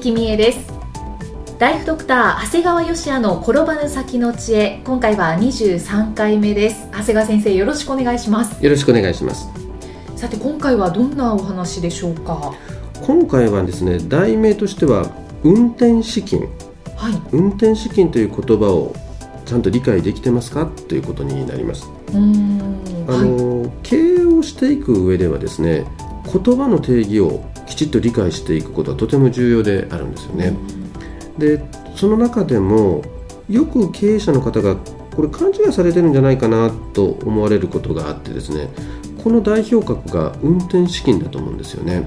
生きみえです。ライフドクター長谷川芳也の転ばぬ先の知恵。今回は23回目です。長谷川先生よろしくお願いします。よろしくお願いします。さて今回はどんなお話でしょうか？今回はですね題名としては運転資金。はい。運転資金という言葉をちゃんと理解できてますか？ということになります。うーん。あはい。の、経営をしていく上ではですね言葉の定義をきちっと理解していくことはとても重要であるんですよね、でその中でもよく経営者の方がこれ勘違いされてるんじゃないかなと思われることがあってですねこの代表格が運転資金だと思うんですよね。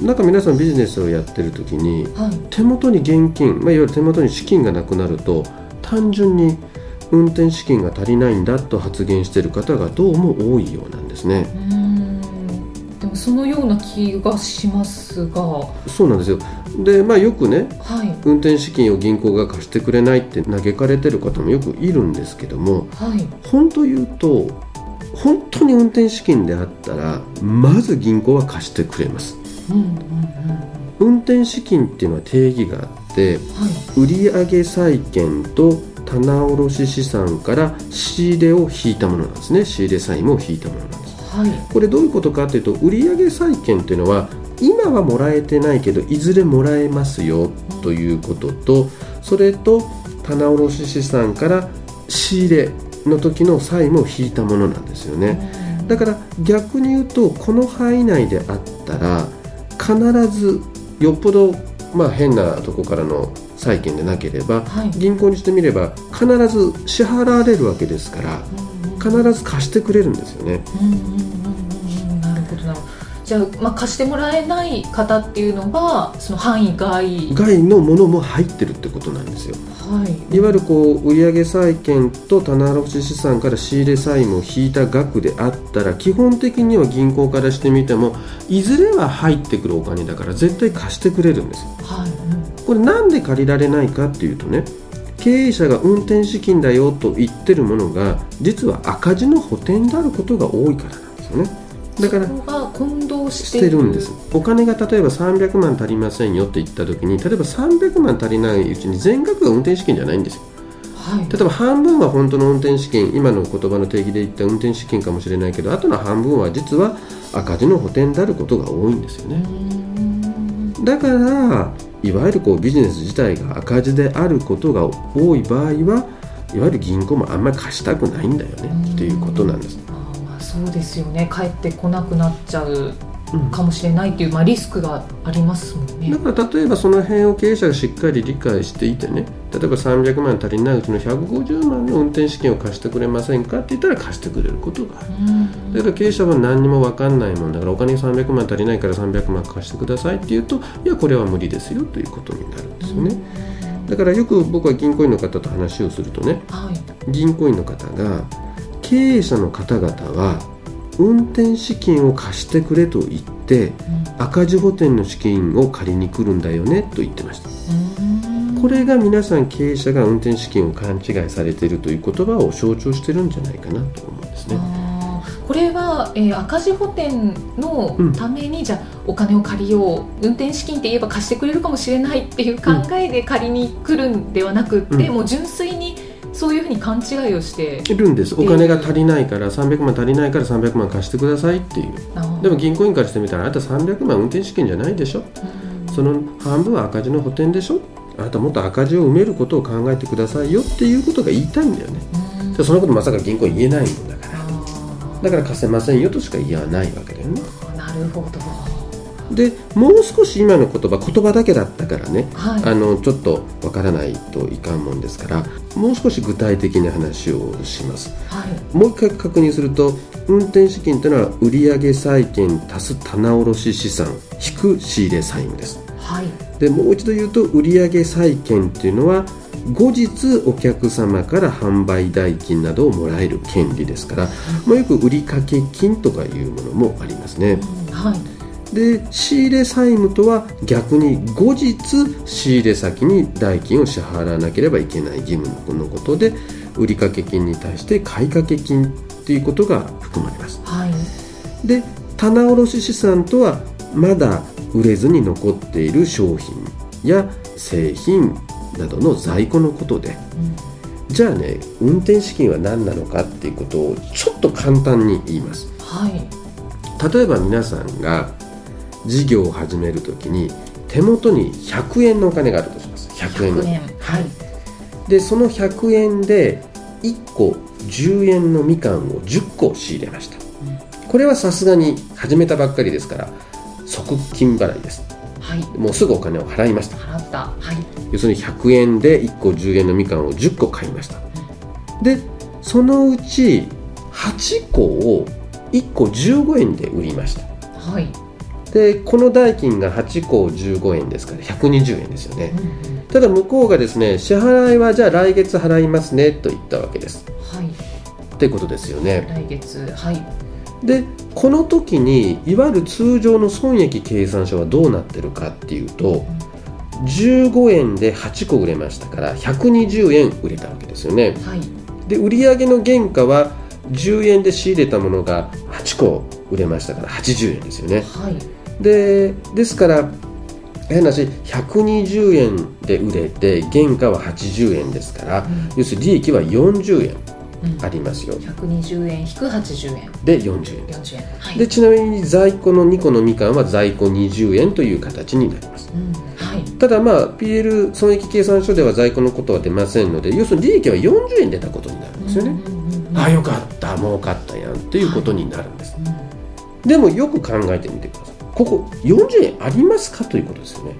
なんか皆さんビジネスをやってる時にはい。手元に現金、まあ、いわゆる手元に資金がなくなると単純に運転資金が足りないんだと発言している方がどうも多いようなんですね。うーんそのような気がしますが。はそうなんですよ。で、まあ、よくねい。運転資金を銀行が貸してくれないって嘆かれてる方もよくいるんですけどもはい。本当言うと本当に運転資金であったらまず銀行は貸してくれます。うんうんうん。運転資金っていうのは定義があってはい。売上債券と棚卸資産から仕入れを引いたものなんですね。仕入れ債務を引いたものなんですはい。これどういうことかというと売上債券っていうのは今はもらえてないけどいずれもらえますよということとそれと棚卸資産から仕入れの時の債務を引いたものなんですよね。だから逆に言うとこの範囲内であったら必ずよっぽどまあ変なとこからの債券でなければはい。銀行にしてみれば必ず支払われるわけですから必ず貸してくれるんですよね。うんうんうんうんうん。なるほどなるほど。じゃあ、まあ、貸してもらえない方っていうのはその範囲外。外のものも入ってるってことなんですよ。はい。いわゆるこう売上債券と棚卸資産から仕入れ債務を引いた額であったら基本的には銀行からしてみてもいずれは入ってくるお金だから絶対貸してくれるんですよ。はい。うんこれなんで借りられないかっていうとね経営者が運転資金だよと言ってるものが実は赤字の補填であることが多いからなんですよね。だから混同ししててる。るんです。お金が例えば300万足りませんよって言った時に例えば300万足りないうちに全額が運転資金じゃないんですよ。はい。例えば半分は本当の運転資金今の言葉の定義で言った運転資金かもしれないけどあとの半分は実は赤字の補填であることが多いんですようねんだからいわゆるこうビジネス自体が赤字であることが多い場合はいわゆる銀行もあんまり貸したくないんだよねっていうことなんです、あまあそうですよね。帰ってこなくなっちゃう。かもしれないっていう、まあ、リスクがありますもんね。だから例えばその辺を経営者がしっかり理解していてね。例えば300万足りないうちの150万の運転資金を貸してくれませんかって言ったら貸してくれることがある。うんだから経営者は何にも分かんないもんだからお金300万足りないから300万貸してくださいって言うといやこれは無理ですよということになるんですよね。だからよく僕は銀行員の方と話をするとね。はい。銀行員の方が経営者の方々は運転資金を貸してくれと言って赤字補填の資金を借りに来るんだよねと言ってました。うん。これが皆さん経営者が運転資金を勘違いされているという言葉を象徴してるんじゃないかなと思うんですね。これは、えー赤字補填のために、じゃあお金を借りよう運転資金って言えば貸してくれるかもしれないっていう考えで借りに来るんではなくって、うん。もう純粋にそういうふうに勘違いをしているんです。お金が足りないから300万足りないから300万貸してくださいっていう。でも銀行員からしてみたらあなた300万運転資金じゃないでしょ。うん。その半分は赤字の補填でしょ。あなたもっと赤字を埋めることを考えてくださいよっていうことが言いたいんだよね。うん。でそのことまさか銀行言えないもんだから。あだから貸せませんよとしか言わないわけだよね。ーなるほどでもう少し今の言葉言葉だけだったからね、はい。あのちょっとわからないといかんもんですからもう少し具体的な話をします。はい。もう一回確認すると運転資金というのは売上債権足す棚卸資産引く仕入れ債務です。はい。でもう一度言うと売上債権というのは後日お客様から販売代金などをもらえる権利ですから、まあ、よく売掛金とかいうものもありますね。はいで仕入れ債務とは逆に後日仕入れ先に代金を支払わなければいけない義務のことで売掛金に対して買掛金ということが含まれます。はい。で棚卸資産とはまだ売れずに残っている商品や製品などの在庫のことでうん。じゃあね運転資金は何なのかっていうことをちょっと簡単に言います。はい。例えば皆さんが事業を始めるときに手元に100円のお金があるとします。100円の。100円。はい。でその100円で1個10円のみかんを10個仕入れました。これはさすがに始めたばっかりですから即金払いです。はい。もうすぐお金を払いました。払った。はい。要するに100円で1個10円のみかんを10個買いました。でそのうち8個を1個15円で売りました。はいでこの代金が8個15円ですから120円ですよね。うんうん。ただ向こうがですね支払いはじゃあ来月払いますねと言ったわけです。はい。ってことですよね。来月はい。でこの時にいわゆる通常の損益計算書はどうなってるかっていうと15円で8個売れましたから120円売れたわけですよね。はい。で売上の原価は10円で仕入れたものが8個売れましたから80円ですよね。はいでですから変な話120円で売れて原価は80円ですから、うん。要するに利益は40円うん。ありますよ。120円引く80円。で40円。です40円。はい。でちなみに在庫の2個のみかんは在庫20円という形になります。うん。はい。ただまあ PL 損益計算書では在庫のことは出ませんので要するに利益は40円出たことになるんですよね、うんうんうんああよかった。儲かったやんということになるんです、うん。でもよく考えてみてくださいここ40円ありますかということですよね。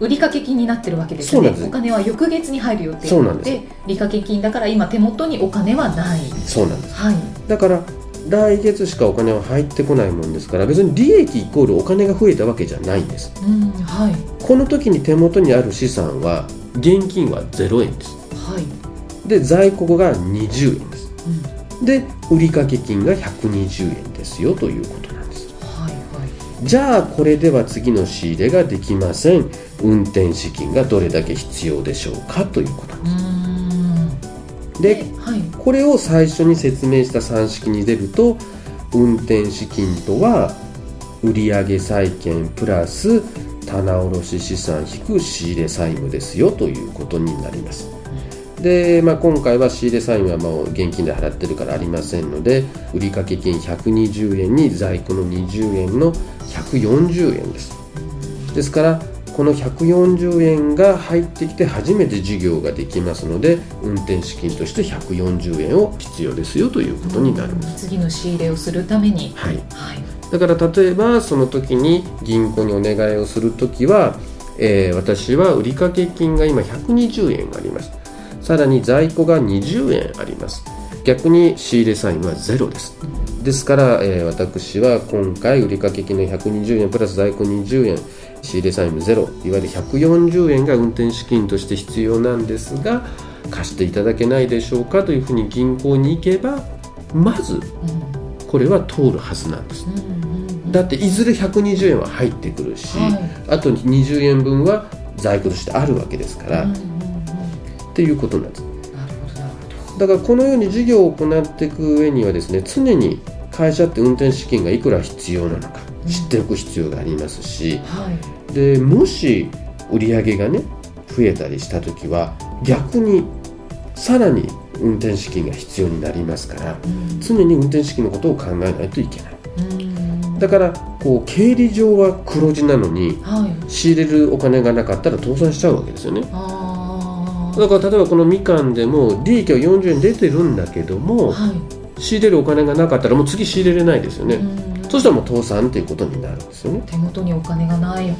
売掛金になってるわけですよね。お金は翌月に入る予定なんで利掛金だから今手元にお金はない。そうなんです。はい。だから来月しかお金は入ってこないもんですから別に利益イコールお金が増えたわけじゃないんです。うんはい。この時に手元にある資産は現金は0円です。はい。で在庫が20円です。うん。で売掛金が120円ですよということじゃあこれでは次の仕入れができません。運転資金がどれだけ必要でしょうかということなんうですではい。これを最初に説明した算式に出ると運転資金とは売上債権プラス棚卸資産引く仕入れ債務ですよということになりますで、まあ、今回は仕入れ債務はもう現金で払ってるからありませんので売掛金120円に在庫の20円の140円です。ですからこの140円が入ってきて初めて事業ができますので運転資金として140円を必要ですよということになるんです、次の仕入れをするために。はい、はい。だから例えばその時に銀行にお願いをする時は、えー私は売掛金が今120円ありますさらに在庫が20円あります。逆に仕入れ債務はゼロです。ですから、えー私は今回売掛金の120円プラス在庫20円仕入れ債務ゼロ。いわゆる140円が運転資金として必要なんですが貸していただけないでしょうかというふうに銀行に行けばまずこれは通るはずなんです。だっていずれ120円は入ってくるし、はい。あと20円分は在庫としてあるわけですから、っうんうんうんていうことなんです。なるほどなるほだからこのように事業を行っていく上にはですね常に会社って運転資金がいくら必要なのかうん。知っておく必要がありますし、どはい。でもし売り上げがね増えたりした時は逆にさらに運転資金が必要になりますからうん。常に運転資金のことを考えないといけない。うん。だからこう経理上は黒字なのにはい。仕入れるお金がなかったら倒産しちゃうわけですよねだから例えばこのみかんでも利益は40円出てるんだけどもはい。仕入れるお金がなかったらもう次仕入れれないですよね。うん。じそしたらもう倒産っていうことになるんですよね。手元にお金がない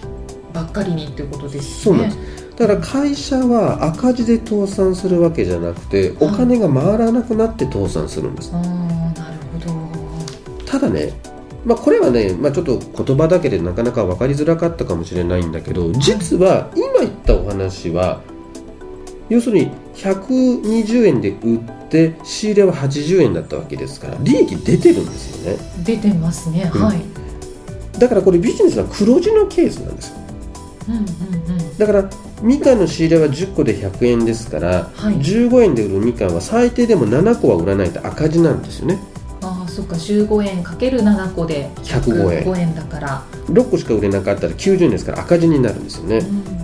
ばっかりにっていうことですそうなんです。だから会社は赤字で倒産するわけじゃなくてお金が回らなくなって倒産するんです、ああなるほど。ただねまあ、これはね、まあ、ちょっと言葉だけでなかなか分かりづらかったかもしれないんだけど実は今言ったお話は要するに120円で売って仕入れは80円だったわけですから利益出てるんですよね。出てますね、うん。はい。だからこれビジネスは黒字のケースなんですよ。うんうんうん。だからみかんの仕入れは10個で100円ですから、はい。15円で売るみかんは最低でも7個は売らないと赤字なんですよね。ああそっか。15円かける7個で105円105円だから、6個しか売れなかったら90円ですから赤字になるんですよね、うんうん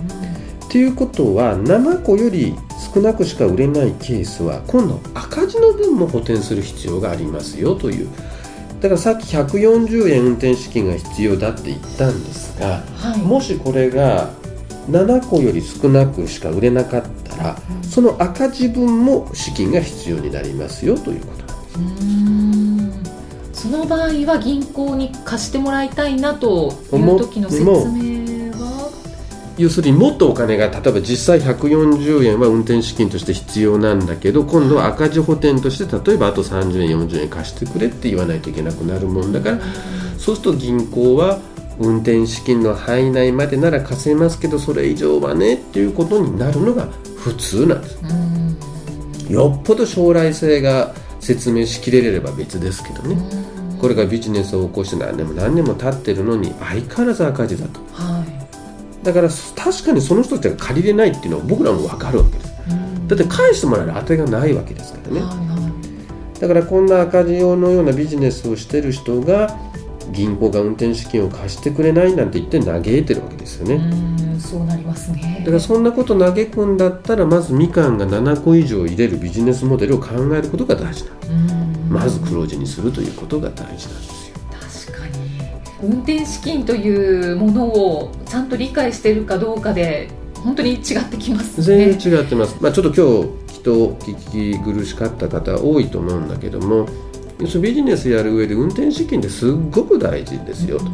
っていうことは7個より少なくしか売れないケースは今度赤字の分も補填する必要がありますよという。だからさっき140円運転資金が必要だって言ったんですがはい。もしこれが7個より少なくしか売れなかったらうん。その赤字分も資金が必要になりますよということなんです。うーん。その場合は銀行に貸してもらいたいなという時の説明は要するにもっとお金が例えば実際140円は運転資金として必要なんだけど今度は赤字補填として例えばあと30円40円貸してくれって言わないといけなくなるもんだからそうすると銀行は運転資金の範囲内までなら貸せますけどそれ以上はねっていうことになるのが普通なんです。よっぽど将来性が説明しきれれば別ですけどね。これがビジネスを起こして何年も何年も経ってるのに相変わらず赤字だと。だから確かにその人たちが借りれないっていうのは僕らも分かるわけです。うん。だって返してもらえる当てがないわけですからね。はいはだからこんな赤字用のようなビジネスをしてる人が銀行が運転資金を貸してくれないなんて言って嘆いてるわけですよい、ね。うんそうなりますね。だからそんなこと嘆くんだったらまずみかんが7個以上入れるビジネスモデルを考えることが大事なんですうん。まず黒字にするということが大事なんです運転資金というものをちゃんと理解しているかどうかで本当に違ってきますね。全然違ってます、まあ、ちょっと今日人聞き苦しかった方多いと思うんだけども要するにビジネスやる上で運転資金ってすっごく大事ですよと。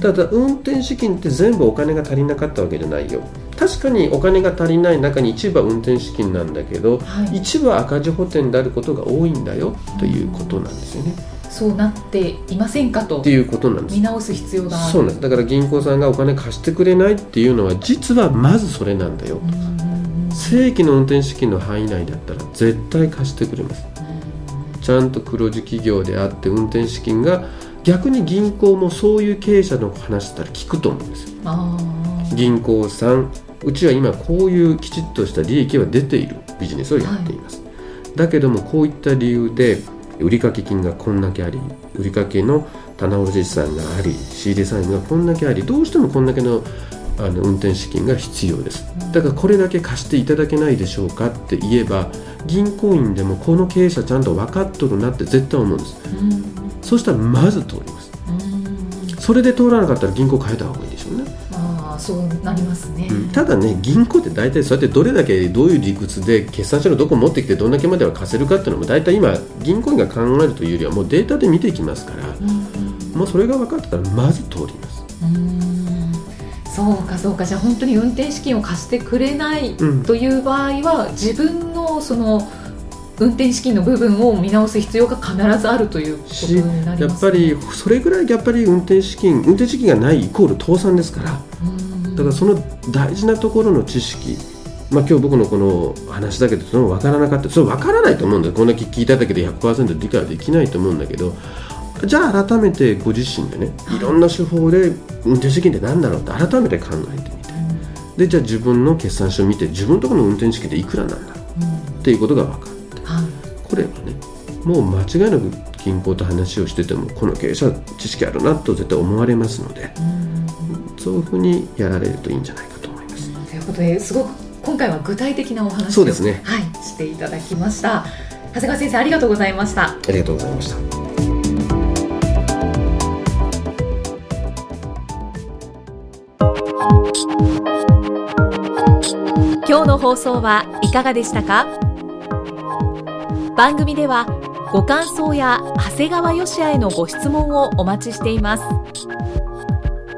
ただ運転資金って全部お金が足りなかったわけじゃないよ。確かにお金が足りない中に一部は運転資金なんだけどはい、一部は赤字補填であることが多いんだよということなんですよねそうなっていませんかとっていうことなんです。見直す必要がある。そうなんです。だから銀行さんがお金貸してくれないっていうのは実はまずそれなんだよ。正規の運転資金の範囲内だったら絶対貸してくれます。ちゃんと黒字企業であって運転資金が逆に銀行もそういう経営者の話したら聞くと思うんです。よあ銀行さんうちは今こういうきちっとした利益は出ているビジネスをやっています、だけどもこういった理由で売掛金がこんだけあり売掛の棚卸資産があり仕入れ債務がこんだけありどうしてもこんだけのあの運転資金が必要です。だからこれだけ貸していただけないでしょうかって言えば銀行員でもこの経営者ちゃんと分かっとるなって絶対思うんです。ーうん。そしたらまず通ります。うんそれで通らなかったら銀行変えた方がいいそうなりますね、ただね銀行って大体そうやってどれだけどういう理屈で決算書のどこ持ってきてどんだけまでは貸せるかっていうのも大体今銀行員が考えるというよりはもうデータで見ていきますからうんうん。もうそれが分かってたらまず通ります、うん。そうかそうか。じゃあ本当に運転資金を貸してくれないうん、という場合は自分のその運転資金の部分を見直す必要が必ずあるということしになりやっますぱりそれぐらいやっぱり運転資金運転資金がないイコール倒産ですからうんだからその大事なところの知識まあ、今日僕のこの話だけでその分からなかった。それ分からないと思うんだよ。こんだけ聞いただけで100%理解はできないと思うんだけどじゃあ改めてご自身でねいろんな手法で運転資金って何だろうって改めて考えてみて。でじゃあ自分の決算書を見て自分のところの運転資金っていくらなんだろう。うん。っていうことが分かるはい。これはねもう間違いなく銀行と話をしててもこの経営者知識あるなと絶対思われますのでうんそういうふうにやられるといいんじゃないかと思います。ということですごく今回は具体的なお話をそうですね。はい、していただきました。長谷川先生ありがとうございました。ありがとうございました。今日の放送はいかがでしたか？番組ではご感想や長谷川よしあへのご質問をお待ちしています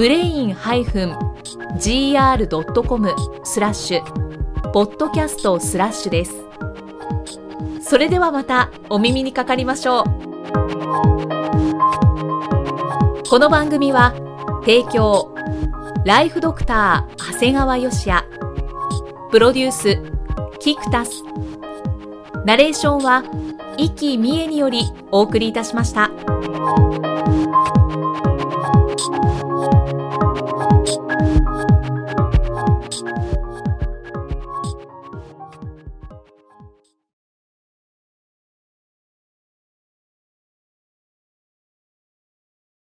ブレイン -gr.com スラッシュポッドキャストスラッシュです。それではまたお耳にかかりましょう。この番組は提供ライフドクター長谷川芳也。プロデュースキクタス。ナレーションは生きみえによりお送りいたしました。Thank you.